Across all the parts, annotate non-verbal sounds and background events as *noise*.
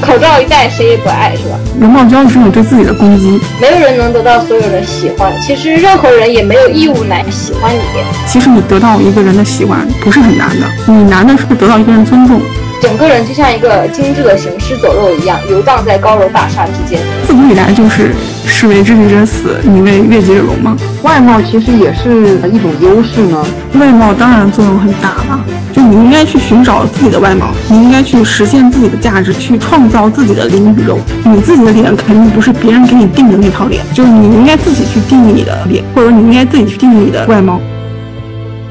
口罩一戴，谁也不爱，是吧？容貌焦虑是你对自己的攻击。没有人能得到所有人喜欢，其实任何人也没有义务来喜欢你。其实你得到一个人的喜欢不是很难的，你难的是得到一个人尊重。整个人就像一个精致的行尸走肉一样，游荡在高楼大厦之间。自古以来就是士为知己者死，你为悦己者容嘛。外貌其实也是一种优势呢。外貌当然作用很大了，就你应该去寻找自己的外貌，你应该去实现自己的价值，去创造自己的灵与肉。你自己的脸肯定不是别人给你定的那套脸，就是你应该自己去定义你的脸，或者你应该自己去定义你的外貌。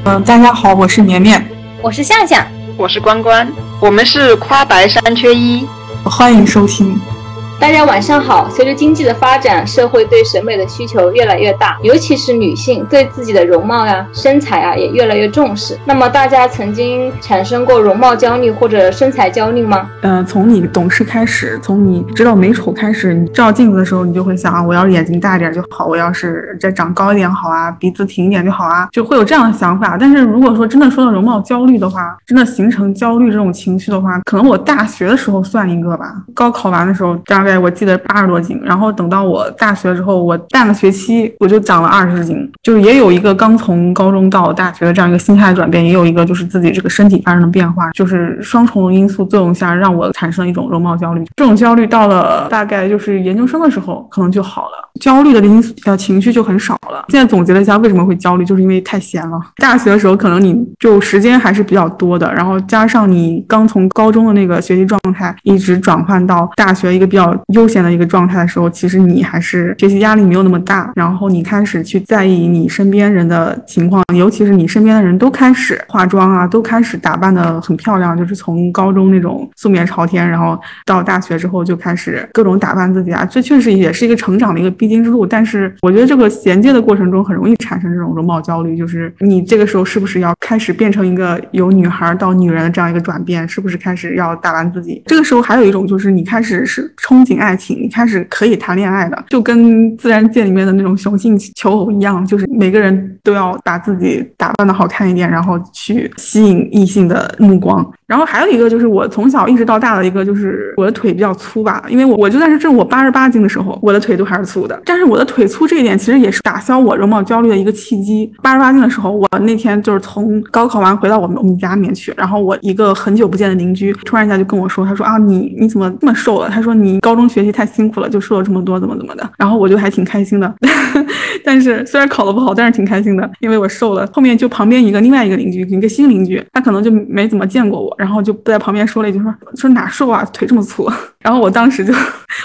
嗯，大家好，我是绵绵，我是向向，我是关关。我们是夸白三缺一，欢迎收听。大家晚上好。随着经济的发展，社会对审美的需求越来越大，尤其是女性对自己的容貌呀、身材啊也越来越重视。那么大家曾经产生过容貌焦虑或者身材焦虑吗？呃，从你懂事开始，从你知道美丑开始，你照镜子的时候，你就会想啊，我要是眼睛大一点就好，我要是再长高一点好啊，鼻子挺一点就好啊，就会有这样的想法。但是如果说真的说到容貌焦虑的话，真的形成焦虑这种情绪的话，可能我大学的时候算一个吧。高考完的时候，大概我记得八十多斤，然后等到我大学之后，我半个学期我就长了二十斤，就是也有一个刚从高中到大学的这样一个心态转变，也有一个就是自己这个身体发生的变化，就是双重因素作用下让我产生了一种容貌焦虑。这种焦虑到了大概就是研究生的时候，可能就好了，焦虑的因素呃情绪就很少了。现在总结了一下为什么会焦虑，就是因为太闲了。大学的时候可能你就时间还是比较多的，然后加上你刚从高中的那个学习状态一直转换到大学一个比较悠闲的一个状态的时候，其实你还是学习压力没有那么大，然后你开始去在意你身边人的情况，尤其是你身边的人都开始化妆啊，都开始打扮的很漂亮，就是从高中那种素面朝天，然后到大学之后就开始各种打扮自己啊，这确实也是一个成长的一个必经之路。但是我觉得这个衔接的过程中很容易产生这种容貌焦虑，就是你这个时候是不是要开始变成一个由女孩到女人的这样一个转变，是不是开始要打扮自己？这个时候还有一种就是你开始是憧爱情，你开始可以谈恋爱的，就跟自然界里面的那种雄性求偶一样，就是每个人都要把自己打扮的好看一点，然后去吸引异性的目光。然后还有一个就是我从小一直到大的一个就是我的腿比较粗吧，因为我我就算是正我八十八斤的时候，我的腿都还是粗的。但是我的腿粗这一点其实也是打消我容貌焦虑的一个契机。八十八斤的时候，我那天就是从高考完回到我们我们家里面去，然后我一个很久不见的邻居突然一下就跟我说，他说啊你你怎么这么瘦了？他说你高高中学习太辛苦了，就瘦了这么多，怎么怎么的。然后我就还挺开心的，*laughs* 但是虽然考得不好，但是挺开心的，因为我瘦了。后面就旁边一个另外一个邻居，一个新邻居，他可能就没怎么见过我。然后就在旁边说了一句说说哪瘦啊，腿这么粗。*laughs* 然后我当时就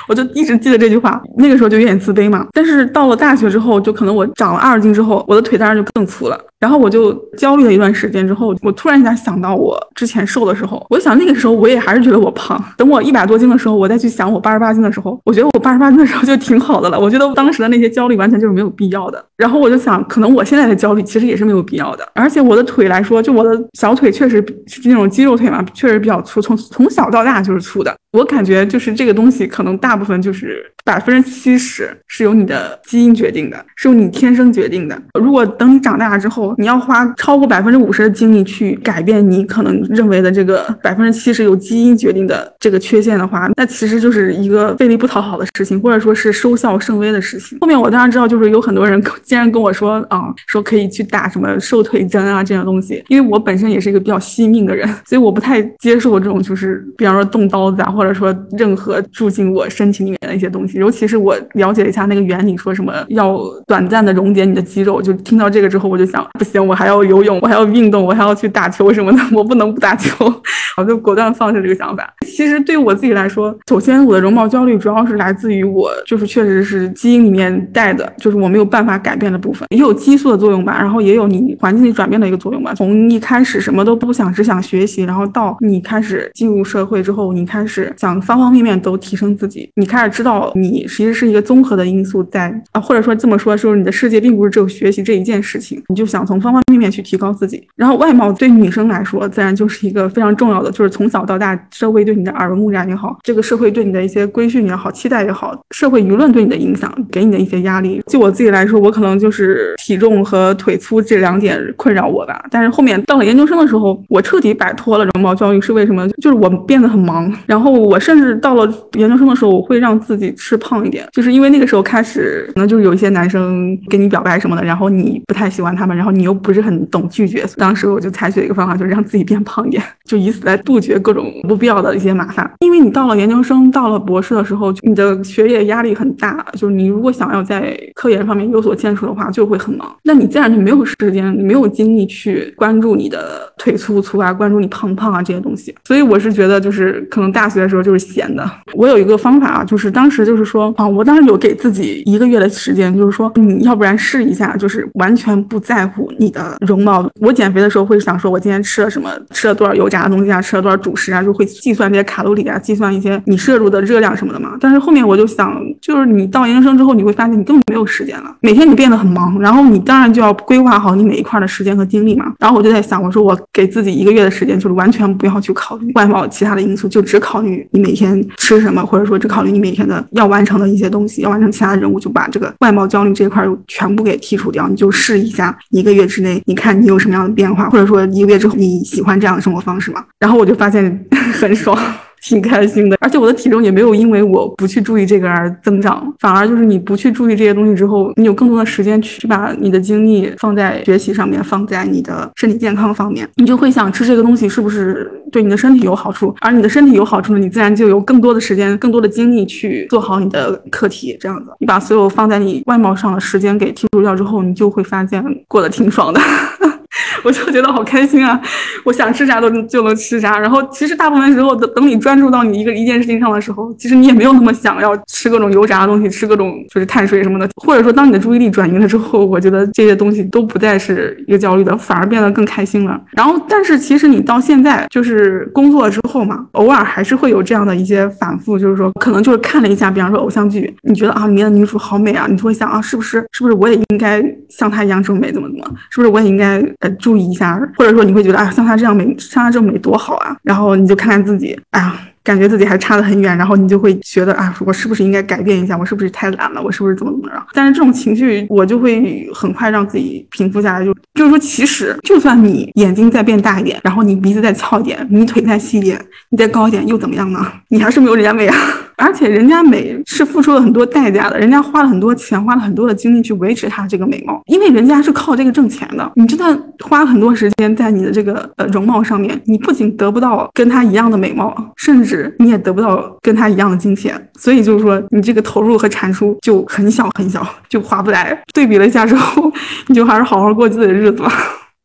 我就一直记得这句话，那个时候就有点自卑嘛。但是到了大学之后，就可能我长了二十斤之后，我的腿当然就更粗了。然后我就焦虑了一段时间之后，我突然一下想到我之前瘦的时候，我想那个时候我也还是觉得我胖。等我一百多斤的时候，我再去想我八十八斤的时候，我觉得我八十八斤的时候就挺好的了。我觉得当时的那些焦虑完全就是没有必要的。然后我就想，可能我现在的焦虑其实也是没有必要的。而且我的腿来说，就我的小腿确实是那种肌肉腿嘛，确实比较粗，从从小到大就是粗的。我感觉就是这个东西，可能大部分就是百分之七十是由你的基因决定的，是由你天生决定的。如果等你长大之后，你要花超过百分之五十的精力去改变你可能认为的这个百分之七十由基因决定的这个缺陷的话，那其实就是一个费力不讨好的事情，或者说是收效甚微的事情。后面我当然知道，就是有很多人竟然跟我说啊，说可以去打什么瘦腿针啊这样东西，因为我本身也是一个比较惜命的人，*laughs* 所以我不太接受这种就是比方说动刀子啊，或者说任何住进我身体里面的一些东西。尤其是我了解了一下那个原理，说什么要短暂的溶解你的肌肉，就听到这个之后，我就想不行，我还要游泳，我还要运动，我还要去打球什么的，*laughs* 我不能不打球，*laughs* 我就果断放弃这个想法。其实对我自己来说，首先我的容貌焦虑主要是来自于我就是确实是基因里面带的，就是我没有办法改变的部分，也有激素的作用吧，然后也有你环境里转变的一个作用吧。从一开始什么都不想，只想学习，然后到你开始进入社会之后，你开始想方方面面都提升自己，你开始知道你其实是一个综合的因素在啊，或者说这么说，就是你的世界并不是只有学习这一件事情，你就想从方方面面去提高自己。然后外貌对女生来说，自然就是一个非常重要的，就是从小到大，社会对你的耳濡目染也好，这个社会对你的一些规训也好、期待也好，社会舆论对你的影响，给你的一些压力。就我自己来说，我可能就是体重和腿粗这两点困扰我吧。但是后面到了研究生的时候，我彻底摆脱了容貌焦虑，是为什么？就是我变得很忙，然后我甚至到了研究生的时候，我会让自己吃胖一点，就是因为那个时候开始，可能就是有一些男生跟你表白什么的，然后你不太喜欢他们，然后你又不是很懂拒绝，当时我就采取一个方法，就是让自己变胖一点，就以此来杜绝各种不必要的一些麻烦。因为你到了研究生，到了博士的时候，你的学业压力很大，就是你如果想要在科研方面有所建树的话，就会很忙，那你自然就没有时间，没有精力去关注你的腿粗不粗啊，关注你胖不胖啊这些东西。所以我是觉得，就是可能大学的时候就是闲的。我有一个方法啊，就是当时就是说啊，我当时有给自己一个月的时间，就是说你要不然试一下，就是完全不在乎你的容貌。我减肥的时候会想说，我今天吃了什么，吃了多少油炸的东西啊，吃了多少主食啊，就会计算这些卡路里啊，计算一些你摄入的热量什么的嘛。但是后面我就想，就是你到研究生之后，你会发现你根本没有时间了，每天你变得很忙，然后你当然就要规划好你每一块的时间和精力嘛。然后我就在想，我说我给自己一个月的时间，就是完全不要去考虑外貌其他的因素，就只考虑你每天吃什么，或者说只考虑你每天的要完成的一些东西，要完成其他的任务，就把这个外貌焦虑这一块全部给剔除掉。你就试一下，一个月之内，你看你有什么样的变化，或者说一个月之后你喜欢这样的生活方式吗？然后我就发现很爽。挺开心的，而且我的体重也没有因为我不去注意这个而增长，反而就是你不去注意这些东西之后，你有更多的时间去把你的精力放在学习上面，放在你的身体健康方面，你就会想吃这个东西是不是对你的身体有好处，而你的身体有好处呢，你自然就有更多的时间、更多的精力去做好你的课题。这样子，你把所有放在你外貌上的时间给剔除掉之后，你就会发现过得挺爽的。*laughs* 我就觉得好开心啊！我想吃啥都就能吃啥。然后其实大部分时候，等等你专注到你一个一件事情上的时候，其实你也没有那么想要吃各种油炸的东西，吃各种就是碳水什么的。或者说，当你的注意力转移了之后，我觉得这些东西都不再是一个焦虑的，反而变得更开心了。然后，但是其实你到现在就是工作之后嘛，偶尔还是会有这样的一些反复，就是说可能就是看了一下，比方说偶像剧，你觉得啊里面的女主好美啊，你就会想啊，是不是是不是我也应该像她一样这么美，怎么怎么？是不是我也应该呃注意一下，或者说你会觉得，哎，像她这样美，像她这么美多好啊！然后你就看看自己，哎呀，感觉自己还差得很远，然后你就会觉得，啊，我是不是应该改变一下？我是不是太懒了？我是不是怎么怎么着？但是这种情绪，我就会很快让自己平复下来，就就是说，其实就算你眼睛再变大一点，然后你鼻子再翘一点，你腿再细一点，你再高一点，又怎么样呢？你还是没有人家美啊！而且人家美是付出了很多代价的，人家花了很多钱，花了很多的精力去维持她这个美貌，因为人家是靠这个挣钱的。你真的花很多时间在你的这个呃容貌上面，你不仅得不到跟她一样的美貌，甚至你也得不到跟她一样的金钱。所以就是说，你这个投入和产出就很小很小，就划不来。对比了一下之后，*laughs* 你就还是好好过自己的日子吧。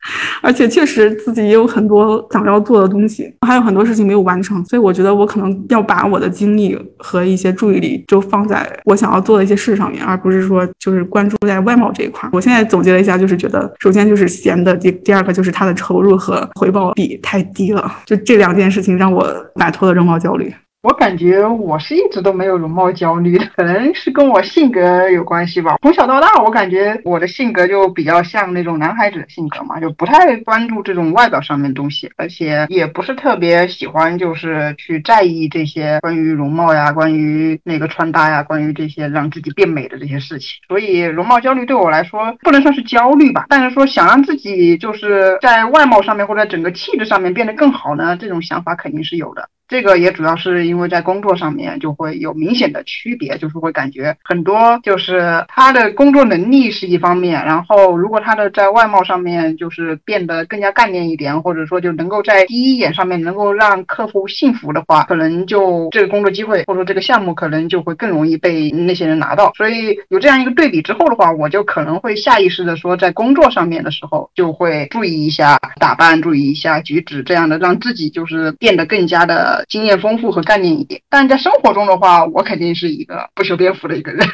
*laughs* 而且确实自己也有很多想要做的东西，还有很多事情没有完成，所以我觉得我可能要把我的精力和一些注意力就放在我想要做的一些事上面，而不是说就是关注在外貌这一块。我现在总结了一下，就是觉得首先就是闲的，第第二个就是它的投入和回报比太低了，就这两件事情让我摆脱了容貌焦虑。我感觉我是一直都没有容貌焦虑的，可能是跟我性格有关系吧。从小到大，我感觉我的性格就比较像那种男孩子的性格嘛，就不太关注这种外表上面东西，而且也不是特别喜欢就是去在意这些关于容貌呀、关于那个穿搭呀、关于这些让自己变美的这些事情。所以容貌焦虑对我来说不能算是焦虑吧，但是说想让自己就是在外貌上面或者整个气质上面变得更好呢，这种想法肯定是有的。这个也主要是因为在工作上面就会有明显的区别，就是会感觉很多就是他的工作能力是一方面，然后如果他的在外貌上面就是变得更加干练一点，或者说就能够在第一眼上面能够让客户信服的话，可能就这个工作机会或者说这个项目可能就会更容易被那些人拿到。所以有这样一个对比之后的话，我就可能会下意识的说，在工作上面的时候就会注意一下打扮，注意一下举止，这样的让自己就是变得更加的。经验丰富和干练一点，但在生活中的话，我肯定是一个不修边幅的一个人。*laughs*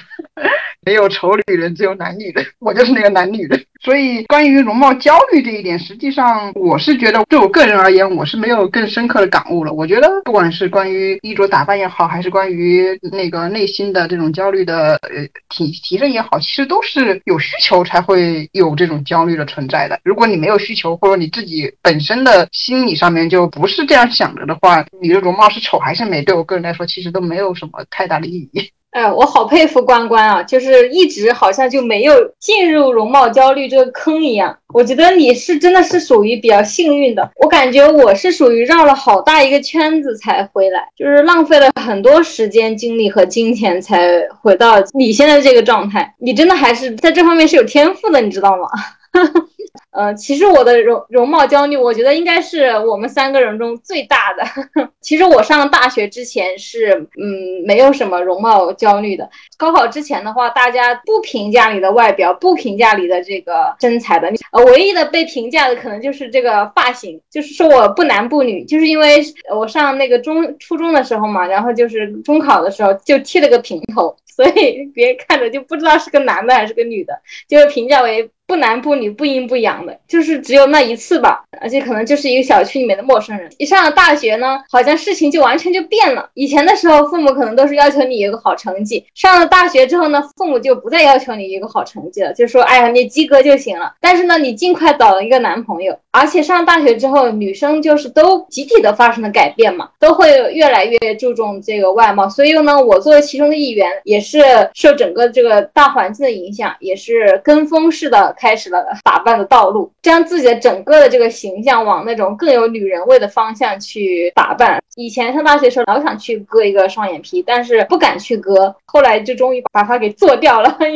没有丑女人，只有男女人，我就是那个男女人。所以关于容貌焦虑这一点，实际上我是觉得，对我个人而言，我是没有更深刻的感悟了。我觉得不管是关于衣着打扮也好，还是关于那个内心的这种焦虑的呃提提升也好，其实都是有需求才会有这种焦虑的存在的。如果你没有需求，或者你自己本身的心理上面就不是这样想着的话，你容貌是丑还是美，对我个人来说，其实都没有什么太大的意义。*laughs* 哎，我好佩服关关啊，就是一直好像就没有进入容貌焦虑这个坑一样。我觉得你是真的是属于比较幸运的，我感觉我是属于绕了好大一个圈子才回来，就是浪费了很多时间、精力和金钱才回到你现在这个状态。你真的还是在这方面是有天赋的，你知道吗？*laughs* 呃，其实我的容容貌焦虑，我觉得应该是我们三个人中最大的。*laughs* 其实我上大学之前是，嗯，没有什么容貌焦虑的。高考之前的话，大家不评价你的外表，不评价你的这个身材的，呃，唯一的被评价的可能就是这个发型，就是说我不男不女，就是因为我上那个中初中的时候嘛，然后就是中考的时候就剃了个平头，所以别人看着就不知道是个男的还是个女的，就是评价为。不男不女不阴不阳就是只有那一次吧，而且可能就是一个小区里面的陌生人。一上了大学呢，好像事情就完全就变了。以前的时候，父母可能都是要求你有个好成绩，上了大学之后呢，父母就不再要求你一个好成绩了，就说哎呀你及格就行了。但是呢，你尽快找一个男朋友。而且上大学之后，女生就是都集体的发生了改变嘛，都会越来越注重这个外貌。所以呢，我作为其中的一员，也是受整个这个大环境的影响，也是跟风式的开始了打扮的道路，将自己的整个的这个形象往那种更有女人味的方向去打扮。以前上大学时候，老想去割一个双眼皮，但是不敢去割，后来就终于把它给做掉了。*laughs*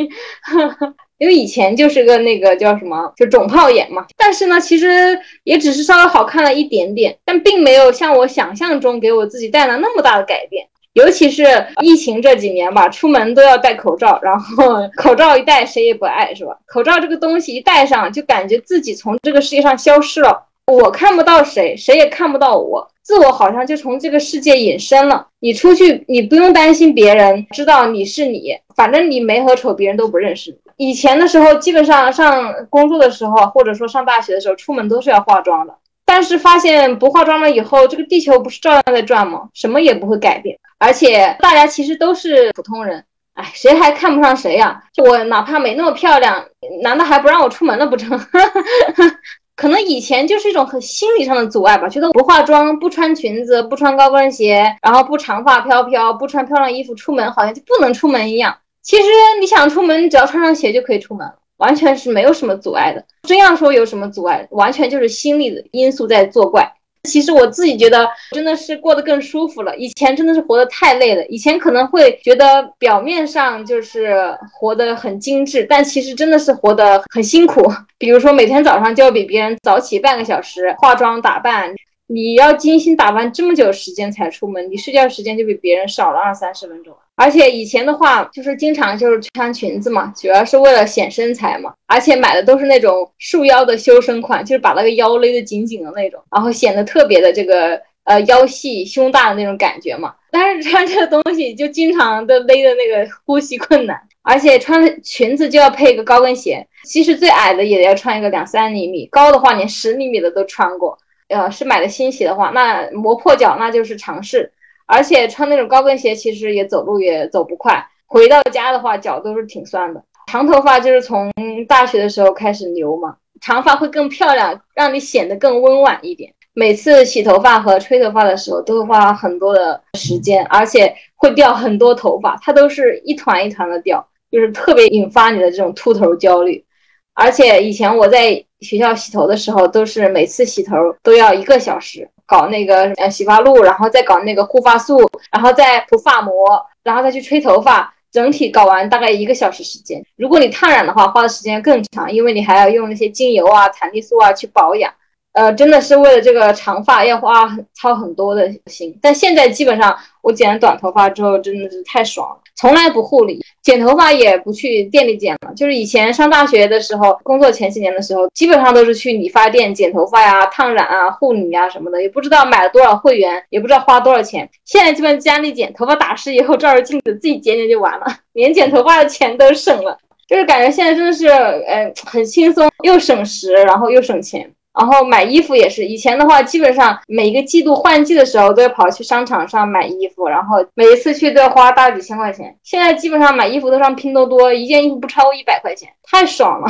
因为以前就是个那个叫什么，就肿泡眼嘛。但是呢，其实也只是稍微好看了一点点，但并没有像我想象中给我自己带来那么大的改变。尤其是疫情这几年吧，出门都要戴口罩，然后 *laughs* 口罩一戴谁也不爱，是吧？口罩这个东西一戴上，就感觉自己从这个世界上消失了。我看不到谁，谁也看不到我，自我好像就从这个世界隐身了。你出去，你不用担心别人知道你是你，反正你美和丑别人都不认识。以前的时候，基本上上工作的时候，或者说上大学的时候，出门都是要化妆的。但是发现不化妆了以后，这个地球不是照样在转吗？什么也不会改变。而且大家其实都是普通人，哎，谁还看不上谁呀？就我哪怕没那么漂亮，难道还不让我出门了不成？*laughs* 可能以前就是一种很心理上的阻碍吧，觉得不化妆、不穿裙子、不穿高跟鞋，然后不长发飘飘、不穿漂亮衣服出门，好像就不能出门一样。其实你想出门，只要穿上鞋就可以出门了，完全是没有什么阻碍的。真要说有什么阻碍，完全就是心理的因素在作怪。其实我自己觉得真的是过得更舒服了。以前真的是活得太累了，以前可能会觉得表面上就是活得很精致，但其实真的是活得很辛苦。比如说每天早上就要比别人早起半个小时化妆打扮，你要精心打扮这么久时间才出门，你睡觉时间就比别人少了二三十分钟。而且以前的话，就是经常就是穿裙子嘛，主要是为了显身材嘛。而且买的都是那种束腰的修身款，就是把那个腰勒得紧紧的那种，然后显得特别的这个呃腰细胸大的那种感觉嘛。但是穿这个东西就经常的勒的那个呼吸困难，而且穿裙子就要配一个高跟鞋，其实最矮的也要穿一个两三厘米，高的话连十厘米的都穿过。呃，是买的新鞋的话，那磨破脚那就是常事。而且穿那种高跟鞋，其实也走路也走不快。回到家的话，脚都是挺酸的。长头发就是从大学的时候开始留嘛，长发会更漂亮，让你显得更温婉一点。每次洗头发和吹头发的时候，都会花很多的时间，而且会掉很多头发，它都是一团一团的掉，就是特别引发你的这种秃头焦虑。而且以前我在学校洗头的时候，都是每次洗头都要一个小时。搞那个呃洗发露，然后再搞那个护发素，然后再涂发膜，然后再去吹头发，整体搞完大概一个小时时间。如果你烫染的话，花的时间更长，因为你还要用那些精油啊、弹力素啊去保养。呃，真的是为了这个长发要花很操很多的心。但现在基本上我剪了短头发之后，真的是太爽了，从来不护理，剪头发也不去店里剪了。就是以前上大学的时候，工作前几年的时候，基本上都是去理发店剪头发呀、烫染啊、护理啊什么的，也不知道买了多少会员，也不知道花多少钱。现在基本家里剪，头发打湿以后照着镜子自己剪剪就完了，连剪头发的钱都省了。就是感觉现在真的是，呃，很轻松，又省时，然后又省钱。然后买衣服也是，以前的话，基本上每个季度换季的时候都要跑去商场上买衣服，然后每一次去都要花大几千块钱。现在基本上买衣服都上拼多多，一件衣服不超过一百块钱，太爽了，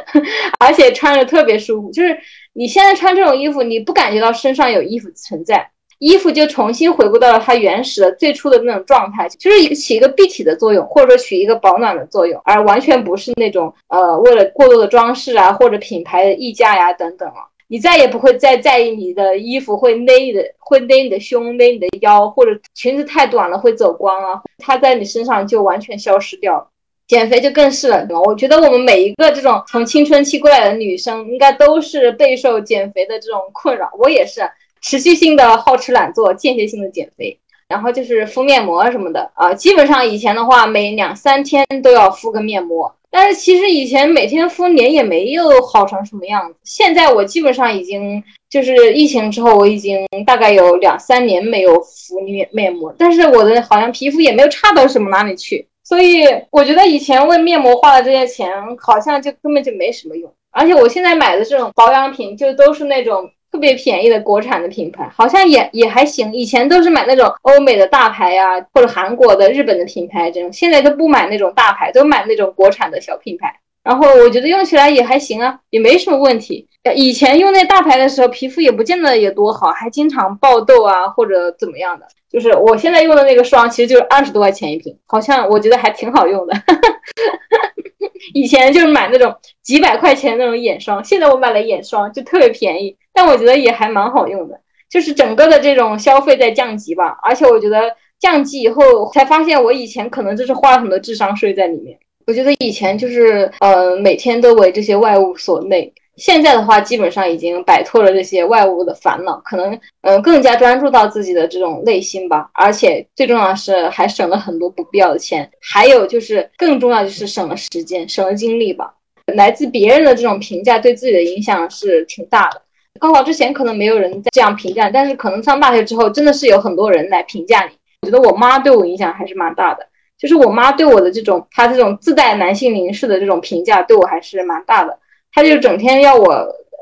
*laughs* 而且穿着特别舒服。就是你现在穿这种衣服，你不感觉到身上有衣服存在。衣服就重新回归到了它原始的最初的那种状态，就是一个起一个蔽体的作用，或者说起一个保暖的作用，而完全不是那种呃为了过多的装饰啊或者品牌的溢价呀等等了。你再也不会再在意你的衣服会勒你的会勒你的胸勒你的腰，或者裙子太短了会走光啊，它在你身上就完全消失掉了。减肥就更是了，我觉得我们每一个这种从青春期过来的女生，应该都是备受减肥的这种困扰，我也是。持续性的好吃懒做，间歇性的减肥，然后就是敷面膜什么的啊。基本上以前的话，每两三天都要敷个面膜，但是其实以前每天敷脸也没有好成什么样子。现在我基本上已经就是疫情之后，我已经大概有两三年没有敷面面膜，但是我的好像皮肤也没有差到什么哪里去。所以我觉得以前为面膜花的这些钱，好像就根本就没什么用。而且我现在买的这种保养品，就都是那种。特别便宜的国产的品牌，好像也也还行。以前都是买那种欧美的大牌呀，或者韩国的、日本的品牌这种，现在都不买那种大牌，都买那种国产的小品牌。然后我觉得用起来也还行啊，也没什么问题。以前用那大牌的时候，皮肤也不见得有多好，还经常爆痘啊，或者怎么样的。就是我现在用的那个霜，其实就是二十多块钱一瓶，好像我觉得还挺好用的。*laughs* 以前就是买那种几百块钱那种眼霜，现在我买了眼霜就特别便宜，但我觉得也还蛮好用的。就是整个的这种消费在降级吧，而且我觉得降级以后才发现，我以前可能就是花了很多智商税在里面。我觉得以前就是呃每天都为这些外物所累。现在的话，基本上已经摆脱了这些外物的烦恼，可能嗯更加专注到自己的这种内心吧。而且最重要的是，还省了很多不必要的钱。还有就是更重要就是省了时间，省了精力吧。来自别人的这种评价对自己的影响是挺大的。高考之前可能没有人这样评价，但是可能上大学之后，真的是有很多人来评价你。我觉得我妈对我影响还是蛮大的，就是我妈对我的这种，她这种自带男性凝视的这种评价，对我还是蛮大的。她就整天要我，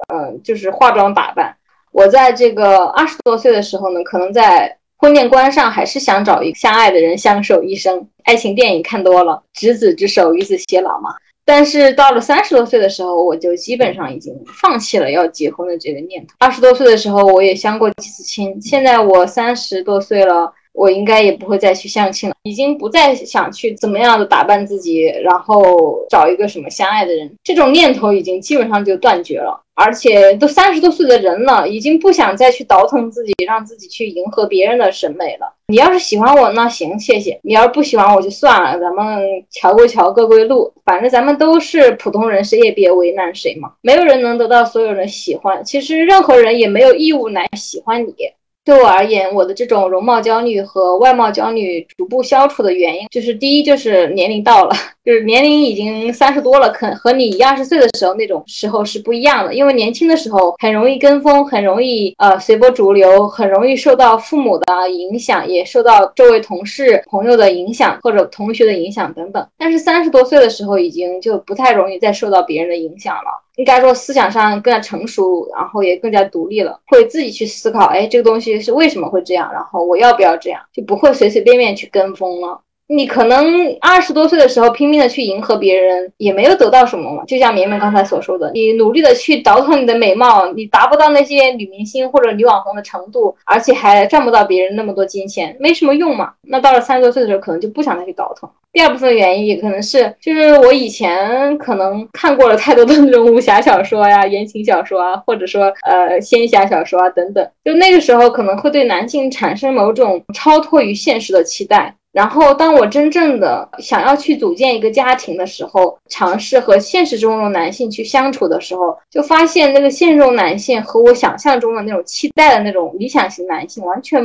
呃，就是化妆打扮。我在这个二十多岁的时候呢，可能在婚恋观上还是想找一个相爱的人相守一生。爱情电影看多了，执子之手，与子偕老嘛。但是到了三十多岁的时候，我就基本上已经放弃了要结婚的这个念头。二十多岁的时候，我也相过几次亲。现在我三十多岁了。我应该也不会再去相亲了，已经不再想去怎么样的打扮自己，然后找一个什么相爱的人，这种念头已经基本上就断绝了。而且都三十多岁的人了，已经不想再去倒腾自己，让自己去迎合别人的审美了。你要是喜欢我，那行，谢谢；你要是不喜欢我，就算了，咱们桥归桥，各归路，反正咱们都是普通人，谁也别为难谁嘛。没有人能得到所有人喜欢，其实任何人也没有义务来喜欢你。对我而言，我的这种容貌焦虑和外貌焦虑逐步消除的原因，就是第一就是年龄到了，就是年龄已经三十多了，可和你一二十岁的时候那种时候是不一样的。因为年轻的时候很容易跟风，很容易呃随波逐流，很容易受到父母的影响，也受到周围同事朋友的影响或者同学的影响等等。但是三十多岁的时候，已经就不太容易再受到别人的影响了。应该说思想上更加成熟，然后也更加独立了，会自己去思考，哎，这个东西是为什么会这样，然后我要不要这样，就不会随随便便去跟风了。你可能二十多岁的时候拼命的去迎合别人，也没有得到什么嘛。就像绵绵刚才所说的，你努力的去倒腾你的美貌，你达不到那些女明星或者女网红的程度，而且还赚不到别人那么多金钱，没什么用嘛。那到了三十多岁的时候，可能就不想再去倒腾。第二部分原因也可能是，就是我以前可能看过了太多的那种武侠小说呀、言情小说啊，或者说呃仙侠小说啊等等，就那个时候可能会对男性产生某种超脱于现实的期待。然后，当我真正的想要去组建一个家庭的时候，尝试和现实中的男性去相处的时候，就发现那个现实中男性和我想象中的那种期待的那种理想型男性完全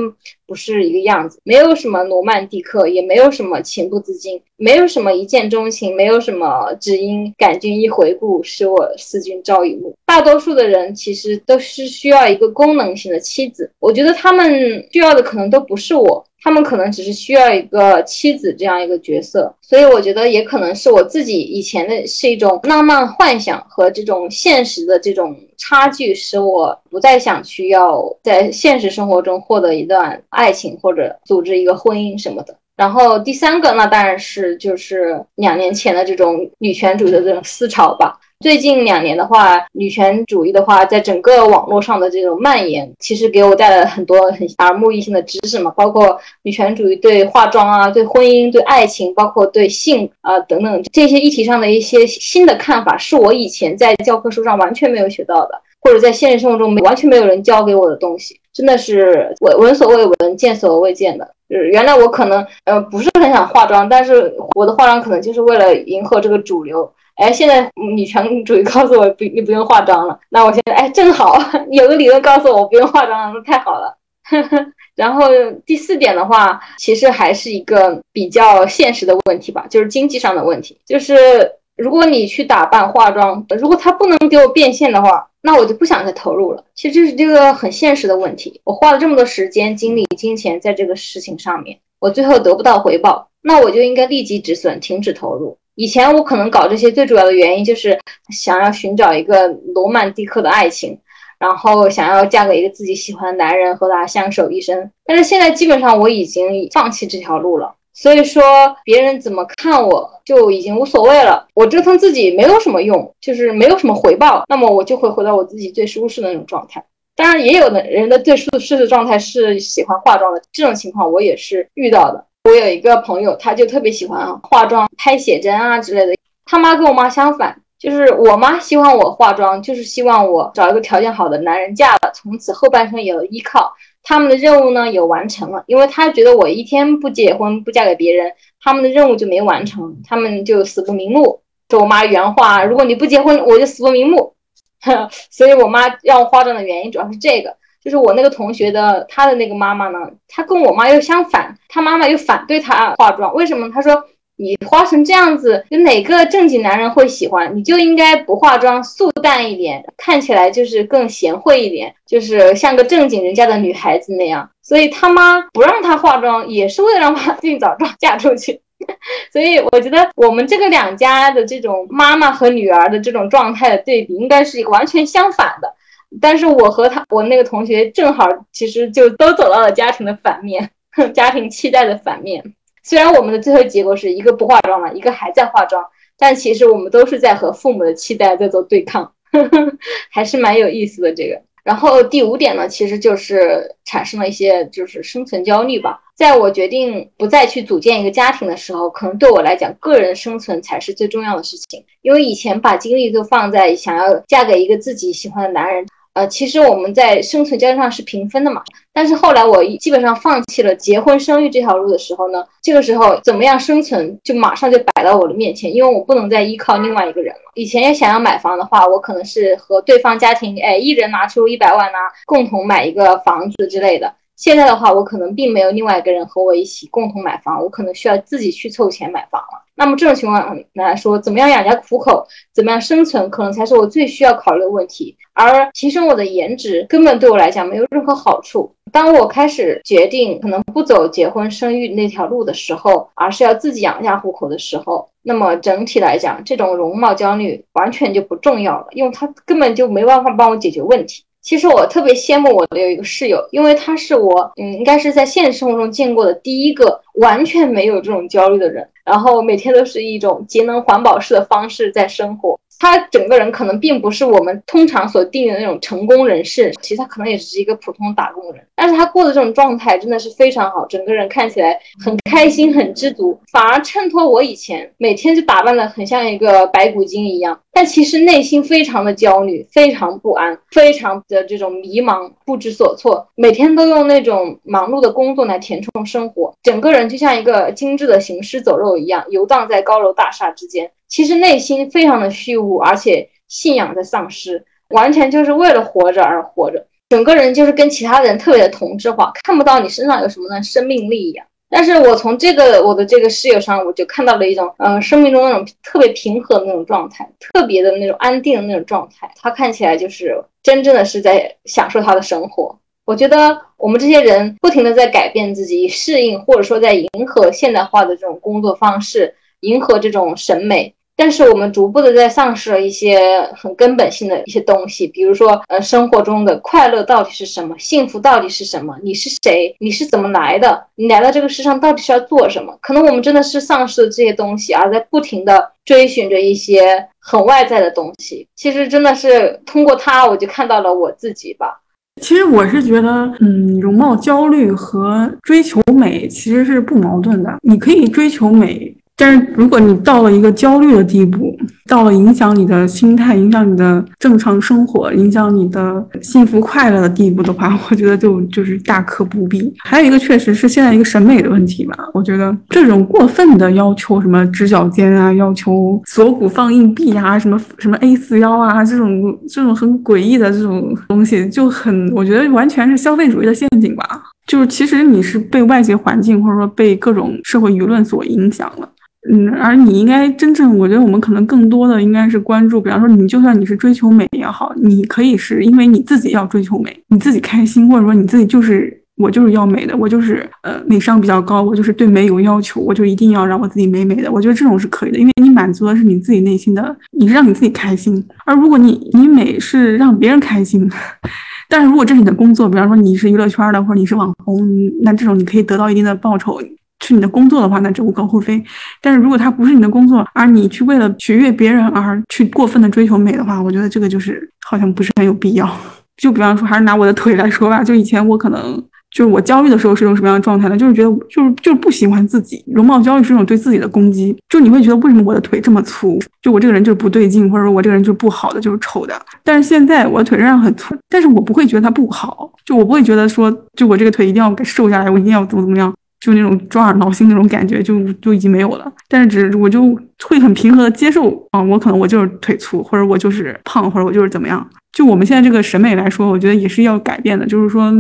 不是一个样子。没有什么罗曼蒂克，也没有什么情不自禁，没有什么一见钟情，没有什么只因感君一回顾，使我思君朝与暮。大多数的人其实都是需要一个功能性的妻子，我觉得他们需要的可能都不是我。他们可能只是需要一个妻子这样一个角色，所以我觉得也可能是我自己以前的是一种浪漫幻想和这种现实的这种差距，使我不再想去要在现实生活中获得一段爱情或者组织一个婚姻什么的。然后第三个，那当然是就是两年前的这种女权主义的这种思潮吧。最近两年的话，女权主义的话，在整个网络上的这种蔓延，其实给我带来很多很耳目一新的知识嘛，包括女权主义对化妆啊、对婚姻、对爱情，包括对性啊等等这些议题上的一些新的看法，是我以前在教科书上完全没有学到的，或者在现实生活中完全没有人教给我的东西，真的是闻闻所未闻、见所未见的。就是原来我可能呃不是很想化妆，但是我的化妆可能就是为了迎合这个主流。哎，现在女权主义告诉我不，你不用化妆了。那我现在哎，正好 *laughs* 有个理论告诉我不用化妆了，那太好了。*laughs* 然后第四点的话，其实还是一个比较现实的问题吧，就是经济上的问题。就是如果你去打扮化妆，如果它不能给我变现的话，那我就不想再投入了。其实这是这个很现实的问题。我花了这么多时间、精力、金钱在这个事情上面，我最后得不到回报，那我就应该立即止损，停止投入。以前我可能搞这些最主要的原因就是想要寻找一个罗曼蒂克的爱情，然后想要嫁给一个自己喜欢的男人和他相守一生。但是现在基本上我已经放弃这条路了，所以说别人怎么看我就已经无所谓了。我折腾自己没有什么用，就是没有什么回报，那么我就会回到我自己最舒适的那种状态。当然，也有的人的最舒适的状态是喜欢化妆的，这种情况我也是遇到的。我有一个朋友，他就特别喜欢化妆、拍写真啊之类的。他妈跟我妈相反，就是我妈希望我化妆，就是希望我找一个条件好的男人嫁了，从此后半生有依靠。他们的任务呢也完成了，因为他觉得我一天不结婚、不嫁给别人，他们的任务就没完成，他们就死不瞑目。就我妈原话：“如果你不结婚，我就死不瞑目。*laughs* ”所以，我妈让我化妆的原因主要是这个。就是我那个同学的，她的那个妈妈呢，她跟我妈又相反，她妈妈又反对她化妆。为什么？她说你化成这样子，有哪个正经男人会喜欢？你就应该不化妆，素淡一点，看起来就是更贤惠一点，就是像个正经人家的女孩子那样。所以他妈不让她化妆，也是为了让她尽早嫁出去。*laughs* 所以我觉得我们这个两家的这种妈妈和女儿的这种状态的对比，应该是一个完全相反的。但是我和他，我那个同学正好，其实就都走到了家庭的反面，*laughs* 家庭期待的反面。虽然我们的最后结果是一个不化妆了，一个还在化妆，但其实我们都是在和父母的期待在做对抗，呵 *laughs* 呵还是蛮有意思的这个。然后第五点呢，其实就是产生了一些就是生存焦虑吧。在我决定不再去组建一个家庭的时候，可能对我来讲，个人生存才是最重要的事情。因为以前把精力都放在想要嫁给一个自己喜欢的男人。呃，其实我们在生存阶段上是平分的嘛，但是后来我基本上放弃了结婚生育这条路的时候呢，这个时候怎么样生存就马上就摆到我的面前，因为我不能再依靠另外一个人了。以前要想要买房的话，我可能是和对方家庭，哎，一人拿出一百万呐，共同买一个房子之类的。现在的话，我可能并没有另外一个人和我一起共同买房，我可能需要自己去凑钱买房了。那么这种情况来说，怎么样养家糊口，怎么样生存，可能才是我最需要考虑的问题。而提升我的颜值，根本对我来讲没有任何好处。当我开始决定可能不走结婚生育那条路的时候，而是要自己养家糊口的时候，那么整体来讲，这种容貌焦虑完全就不重要了，因为它根本就没办法帮我解决问题。其实我特别羡慕我的有一个室友，因为他是我，嗯，应该是在现实生活中见过的第一个完全没有这种焦虑的人，然后每天都是一种节能环保式的方式在生活。他整个人可能并不是我们通常所定义的那种成功人士，其实他可能也只是一个普通打工人，但是他过的这种状态真的是非常好，整个人看起来很开心、很知足，反而衬托我以前每天就打扮的很像一个白骨精一样，但其实内心非常的焦虑，非常不安，非常的这种迷茫，不知所措，每天都用那种忙碌的工作来填充生活，整个人就像一个精致的行尸走肉一样，游荡在高楼大厦之间。其实内心非常的虚无，而且信仰在丧失，完全就是为了活着而活着，整个人就是跟其他人特别的同质化，看不到你身上有什么的生命力一样。但是我从这个我的这个室友上，我就看到了一种，嗯，生命中那种特别平和的那种状态，特别的那种安定的那种状态。他看起来就是真正的是在享受他的生活。我觉得我们这些人不停的在改变自己，适应或者说在迎合现代化的这种工作方式，迎合这种审美。但是我们逐步的在丧失了一些很根本性的一些东西，比如说，呃，生活中的快乐到底是什么？幸福到底是什么？你是谁？你是怎么来的？你来到这个世上到底是要做什么？可能我们真的是丧失了这些东西，而在不停的追寻着一些很外在的东西。其实真的是通过它，我就看到了我自己吧。其实我是觉得，嗯，容貌焦虑和追求美其实是不矛盾的。你可以追求美。但是，如果你到了一个焦虑的地步，到了影响你的心态、影响你的正常生活、影响你的幸福快乐的地步的话，*laughs* 我觉得就就是大可不必。还有一个，确实是现在一个审美的问题吧。我觉得这种过分的要求，什么直角肩啊，要求锁骨放硬币啊，什么什么 A 四腰啊，这种这种很诡异的这种东西，就很，我觉得完全是消费主义的陷阱吧。就是其实你是被外界环境或者说被各种社会舆论所影响了。嗯，而你应该真正，我觉得我们可能更多的应该是关注，比方说你就算你是追求美也好，你可以是因为你自己要追求美，你自己开心，或者说你自己就是我就是要美的，我就是呃美商比较高，我就是对美有要求，我就一定要让我自己美美的。我觉得这种是可以的，因为你满足的是你自己内心的，你是让你自己开心。而如果你你美是让别人开心，*laughs* 但是如果这是你的工作，比方说你是娱乐圈的或者你是网红，那这种你可以得到一定的报酬。是你的工作的话，那这无可厚非。但是如果它不是你的工作，而你去为了取悦别人而去过分的追求美的话，我觉得这个就是好像不是很有必要。就比方说，还是拿我的腿来说吧，就以前我可能就是我焦虑的时候是一种什么样的状态呢？就是觉得就是就是不喜欢自己，容貌焦虑是一种对自己的攻击。就你会觉得为什么我的腿这么粗？就我这个人就是不对劲，或者说我这个人就是不好的，就是丑的。但是现在我的腿仍然很粗，但是我不会觉得它不好，就我不会觉得说，就我这个腿一定要给瘦下来，我一定要怎么怎么样。就那种抓耳挠心那种感觉，就就已经没有了。但是只我就会很平和的接受啊，我可能我就是腿粗，或者我就是胖，或者我就是怎么样。就我们现在这个审美来说，我觉得也是要改变的。就是说，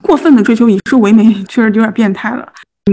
过分的追求以瘦为美，确实有点变态了。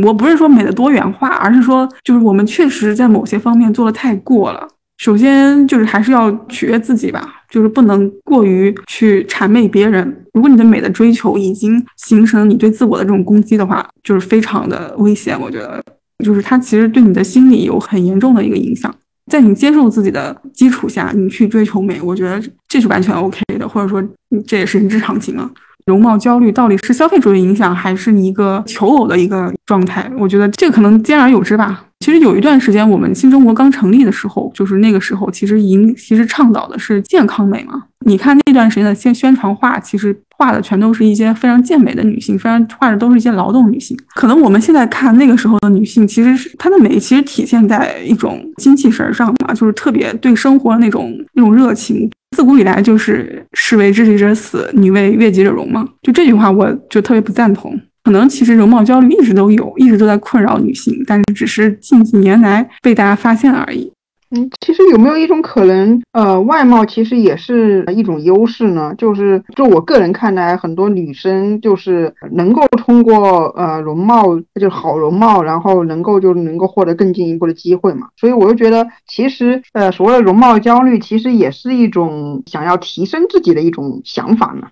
我不是说美的多元化，而是说，就是我们确实在某些方面做的太过了。首先就是还是要取悦自己吧，就是不能过于去谄媚别人。如果你的美的追求已经形成你对自我的这种攻击的话，就是非常的危险。我觉得，就是它其实对你的心理有很严重的一个影响。在你接受自己的基础下，你去追求美，我觉得这是完全 OK 的，或者说这也是人之常情啊。容貌焦虑到底是消费主义影响，还是一个求偶的一个状态？我觉得这个可能兼而有之吧。其实有一段时间，我们新中国刚成立的时候，就是那个时候，其实营其实倡导的是健康美嘛。你看那段时间的宣宣传画，其实画的全都是一些非常健美的女性，非常画的都是一些劳动女性。可能我们现在看那个时候的女性，其实是她的美，其实体现在一种精气神上嘛，就是特别对生活那种那种热情。自古以来就是“士为知己者死，女为悦己者容”嘛。就这句话，我就特别不赞同。可能其实容貌焦虑一直都有，一直都在困扰女性，但是只是近几年来被大家发现而已。嗯，其实有没有一种可能，呃，外貌其实也是一种优势呢？就是就我个人看来，很多女生就是能够通过呃容貌，就是好容貌，然后能够就能够获得更进一步的机会嘛。所以我就觉得，其实呃所谓的容貌焦虑，其实也是一种想要提升自己的一种想法呢。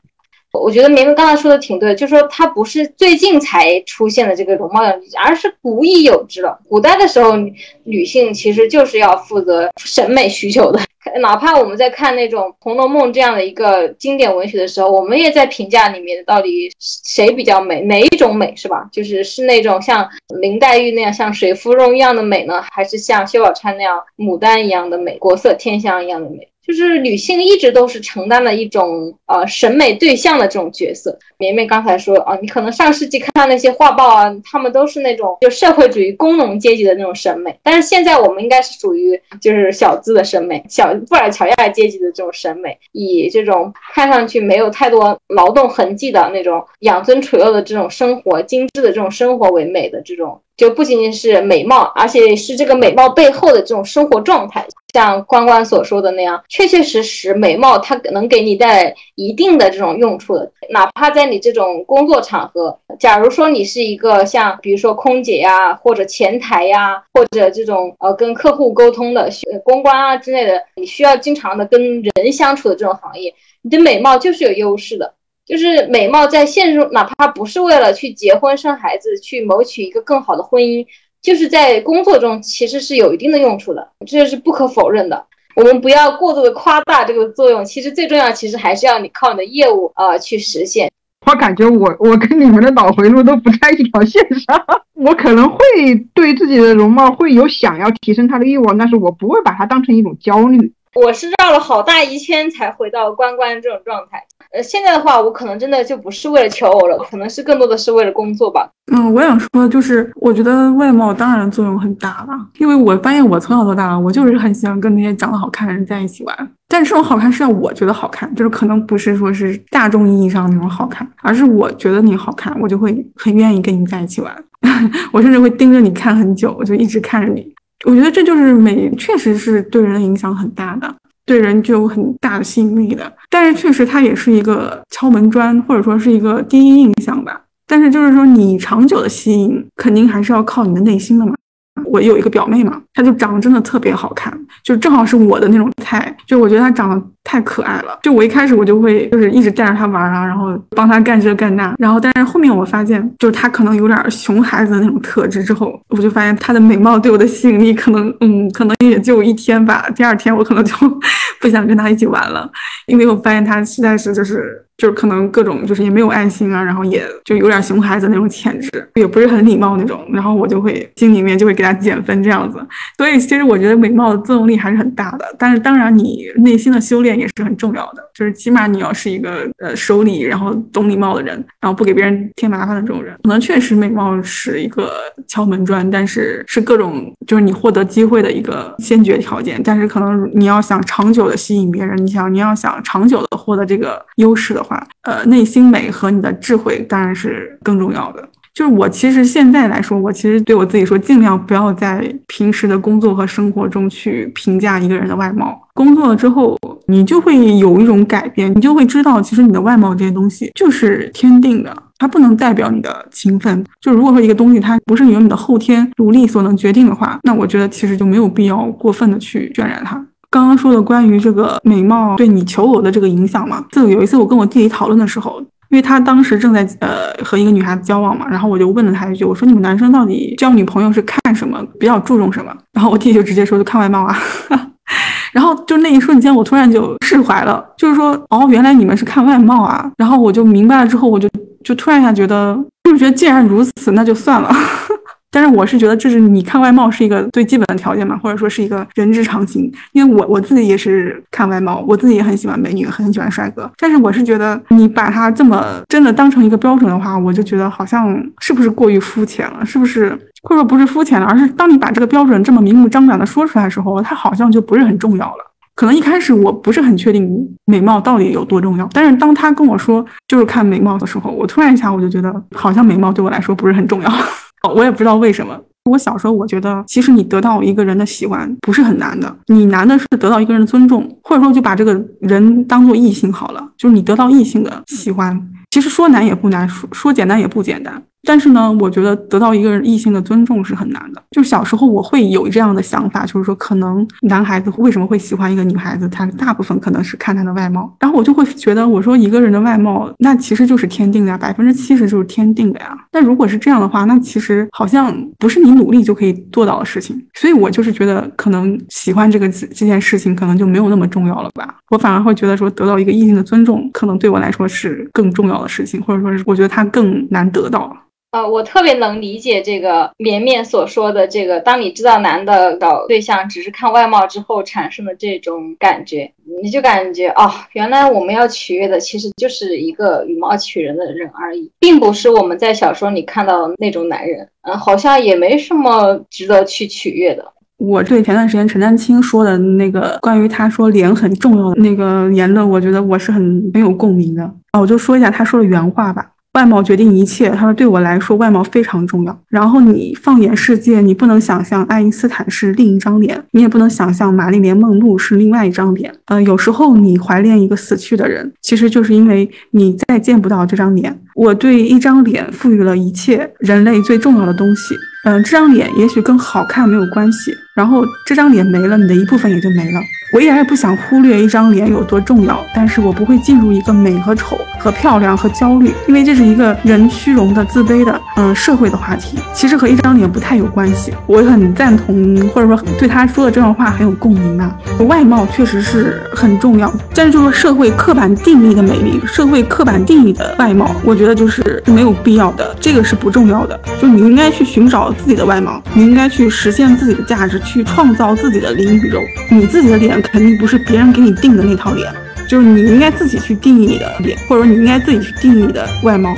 我觉得明明刚才说的挺对，就是说它不是最近才出现的这个容貌焦虑，而是古已有之了。古代的时候，女性其实就是要负责审美需求的。*laughs* 哪怕我们在看那种《红楼梦》这样的一个经典文学的时候，我们也在评价里面到底谁比较美，哪一种美是吧？就是是那种像林黛玉那样像水芙蓉一样的美呢，还是像薛宝钗那样牡丹一样的美，国色天香一样的美？就是女性一直都是承担了一种呃审美对象的这种角色。绵绵刚才说啊，你可能上世纪看到那些画报啊，他们都是那种就社会主义工农阶级的那种审美，但是现在我们应该是属于就是小资的审美，小布尔乔亚阶级的这种审美，以这种看上去没有太多劳动痕迹的那种养尊处优的这种生活，精致的这种生活为美的这种。就不仅仅是美貌，而且是这个美貌背后的这种生活状态。像关关所说的那样，确确实实，美貌它能给你带来一定的这种用处的。哪怕在你这种工作场合，假如说你是一个像比如说空姐呀，或者前台呀，或者这种呃跟客户沟通的公关啊之类的，你需要经常的跟人相处的这种行业，你的美貌就是有优势的。就是美貌在现实中，哪怕不是为了去结婚生孩子，去谋取一个更好的婚姻，就是在工作中其实是有一定的用处的，这是不可否认的。我们不要过度的夸大这个作用，其实最重要，其实还是要你靠你的业务呃去实现。我感觉我我跟你们的脑回路都不在一条线上，我可能会对自己的容貌会有想要提升它的欲望，但是我不会把它当成一种焦虑。我是绕了好大一圈才回到关关这种状态。呃，现在的话，我可能真的就不是为了求偶了，可能是更多的是为了工作吧。嗯，我想说，就是我觉得外貌当然作用很大了，因为我发现我从小到大，我就是很喜欢跟那些长得好看的人在一起玩。但是这种好看是要我觉得好看，就是可能不是说是大众意义上那种好看，而是我觉得你好看，我就会很愿意跟你在一起玩。*laughs* 我甚至会盯着你看很久，我就一直看着你。我觉得这就是美，确实是对人的影响很大的。对人就有很大的吸引力的，但是确实它也是一个敲门砖，或者说是一个第一印象吧。但是就是说你长久的吸引，肯定还是要靠你的内心的嘛。我有一个表妹嘛，她就长得真的特别好看，就正好是我的那种菜。就我觉得她长得太可爱了，就我一开始我就会就是一直带着她玩啊，然后帮她干这干那。然后但是后面我发现，就是她可能有点熊孩子的那种特质，之后我就发现她的美貌对我的吸引力可能，嗯，可能也就一天吧。第二天我可能就 *laughs* 不想跟她一起玩了，因为我发现她实在是就是。就是可能各种就是也没有爱心啊，然后也就有点熊孩子那种潜质，也不是很礼貌那种，然后我就会心里面就会给他减分这样子。所以其实我觉得美貌的作用力还是很大的，但是当然你内心的修炼也是很重要的，就是起码你要是一个呃守礼然后懂礼貌的人，然后不给别人添麻烦的这种人。可能确实美貌是一个敲门砖，但是是各种就是你获得机会的一个先决条件。但是可能你要想长久的吸引别人，你想你要想长久的获得这个优势的。话，呃，内心美和你的智慧当然是更重要的。就是我其实现在来说，我其实对我自己说，尽量不要在平时的工作和生活中去评价一个人的外貌。工作了之后，你就会有一种改变，你就会知道，其实你的外貌这些东西就是天定的，它不能代表你的勤奋。就如果说一个东西它不是由你的后天努力所能决定的话，那我觉得其实就没有必要过分的去渲染它。刚刚说的关于这个美貌对你求偶的这个影响嘛，就有一次我跟我弟弟讨论的时候，因为他当时正在呃和一个女孩子交往嘛，然后我就问了他一句，我说你们男生到底交女朋友是看什么，比较注重什么？*laughs* 然后我弟弟就直接说就看外貌啊，然后就那一瞬间我突然就释怀了，就是说哦原来你们是看外貌啊，然后我就明白了之后，我就就突然一下觉得，就是觉得既然如此，那就算了。但是我是觉得这是你看外貌是一个最基本的条件嘛，或者说是一个人之常情。因为我我自己也是看外貌，我自己也很喜欢美女，很喜欢帅哥。但是我是觉得你把他这么真的当成一个标准的话，我就觉得好像是不是过于肤浅了？是不是或者说不是肤浅了，而是当你把这个标准这么明目张胆的说出来的时候，它好像就不是很重要了。可能一开始我不是很确定美貌到底有多重要，但是当他跟我说就是看美貌的时候，我突然一下我就觉得好像美貌对我来说不是很重要。我也不知道为什么。我小时候我觉得，其实你得到一个人的喜欢不是很难的，你难的是得到一个人的尊重，或者说就把这个人当做异性好了，就是你得到异性的喜欢，其实说难也不难，说说简单也不简单。但是呢，我觉得得到一个人异性的尊重是很难的。就小时候我会有这样的想法，就是说可能男孩子为什么会喜欢一个女孩子，他大部分可能是看她的外貌。然后我就会觉得，我说一个人的外貌，那其实就是天定的呀，百分之七十就是天定的呀。那如果是这样的话，那其实好像不是你努力就可以做到的事情。所以我就是觉得，可能喜欢这个这件事情，可能就没有那么重要了吧。我反而会觉得说，得到一个异性的尊重，可能对我来说是更重要的事情，或者说是我觉得他更难得到。呃，我特别能理解这个绵绵所说的这个，当你知道男的搞对象只是看外貌之后产生的这种感觉，你就感觉哦，原来我们要取悦的其实就是一个以貌取人的人而已，并不是我们在小说里看到的那种男人。嗯，好像也没什么值得去取悦的。我对前段时间陈丹青说的那个关于他说脸很重要的那个言论，我觉得我是很很有共鸣的啊，我就说一下他说的原话吧。外貌决定一切，他说对我来说外貌非常重要。然后你放眼世界，你不能想象爱因斯坦是另一张脸，你也不能想象玛丽莲梦露是另外一张脸。呃，有时候你怀念一个死去的人，其实就是因为你再见不到这张脸。我对一张脸赋予了一切人类最重要的东西。嗯，这张脸也许跟好看没有关系，然后这张脸没了，你的一部分也就没了。我一点也不想忽略一张脸有多重要，但是我不会进入一个美和丑和漂亮和焦虑，因为这是一个人虚荣的、自卑的，嗯，社会的话题，其实和一张脸不太有关系。我很赞同，或者说对他说的这段话很有共鸣啊。外貌确实是很重要，但是就是社会刻板定义的美丽，社会刻板定义的外貌，我觉得就是没有必要的，这个是不重要的。就你应该去寻找自己的外貌，你应该去实现自己的价值，去创造自己的灵宇宙，你自己的脸。肯定不是别人给你定的那套脸，就是你应该自己去定义你的脸，或者说你应该自己去定义你的外貌。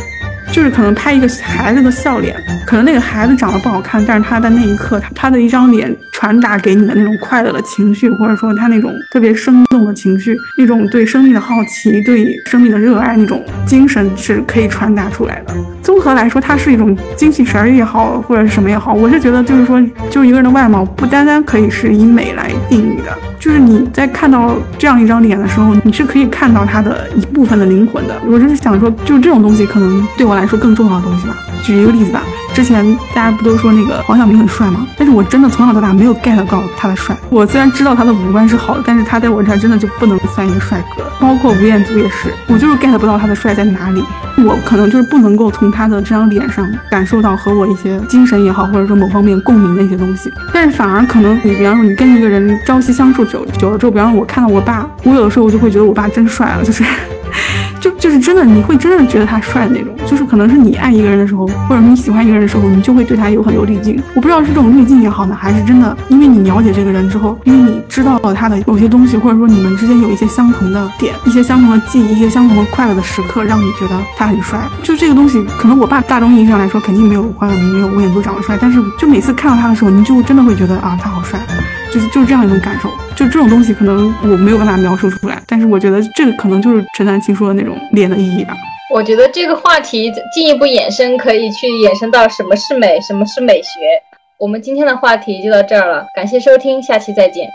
就是可能拍一个孩子的笑脸，可能那个孩子长得不好看，但是他在那一刻，他他的一张脸传达给你的那种快乐的情绪，或者说他那种特别生动的情绪，那种对生命的好奇，对生命的热爱，那种精神是可以传达出来的。综合来说，它是一种精气神也好，或者是什么也好，我是觉得就是说，就一个人的外貌不单单可以是以美来定义的，就是你在看到这样一张脸的时候，你是可以看到他的一部分的灵魂的。我就是想说，就这种东西可能对我来来说更重要的东西吧。举一个例子吧。之前大家不都说那个黄晓明很帅吗？但是我真的从小到大没有 get 到他的帅。我虽然知道他的五官是好的，但是他在我这儿真的就不能算一个帅哥。包括吴彦祖也是，我就是 get 不到他的帅在哪里。我可能就是不能够从他的这张脸上感受到和我一些精神也好，或者说某方面共鸣的一些东西。但是反而可能你比方说你跟一个人朝夕相处久久了之后，比方说我看到我爸，我有的时候我就会觉得我爸真帅了，就是。就就是真的，你会真的觉得他帅的那种。就是可能是你爱一个人的时候，或者你喜欢一个人的时候，你就会对他有很多滤镜。我不知道是这种滤镜也好呢，还是真的，因为你了解这个人之后，因为你知道了他的某些东西，或者说你们之间有一些相同的点，一些相同的记忆，一些相同的快乐的时刻，让你觉得他很帅。就这个东西，可能我爸大众意义上来说肯定没有黄晓明、没有吴彦祖长得帅，但是就每次看到他的时候，你就真的会觉得啊，他好帅。就是就是这样一种感受，就这种东西可能我没有办法描述出来，但是我觉得这个可能就是陈丹青说的那种脸的意义吧。我觉得这个话题进一步衍生，可以去衍生到什么是美，什么是美学。我们今天的话题就到这儿了，感谢收听，下期再见。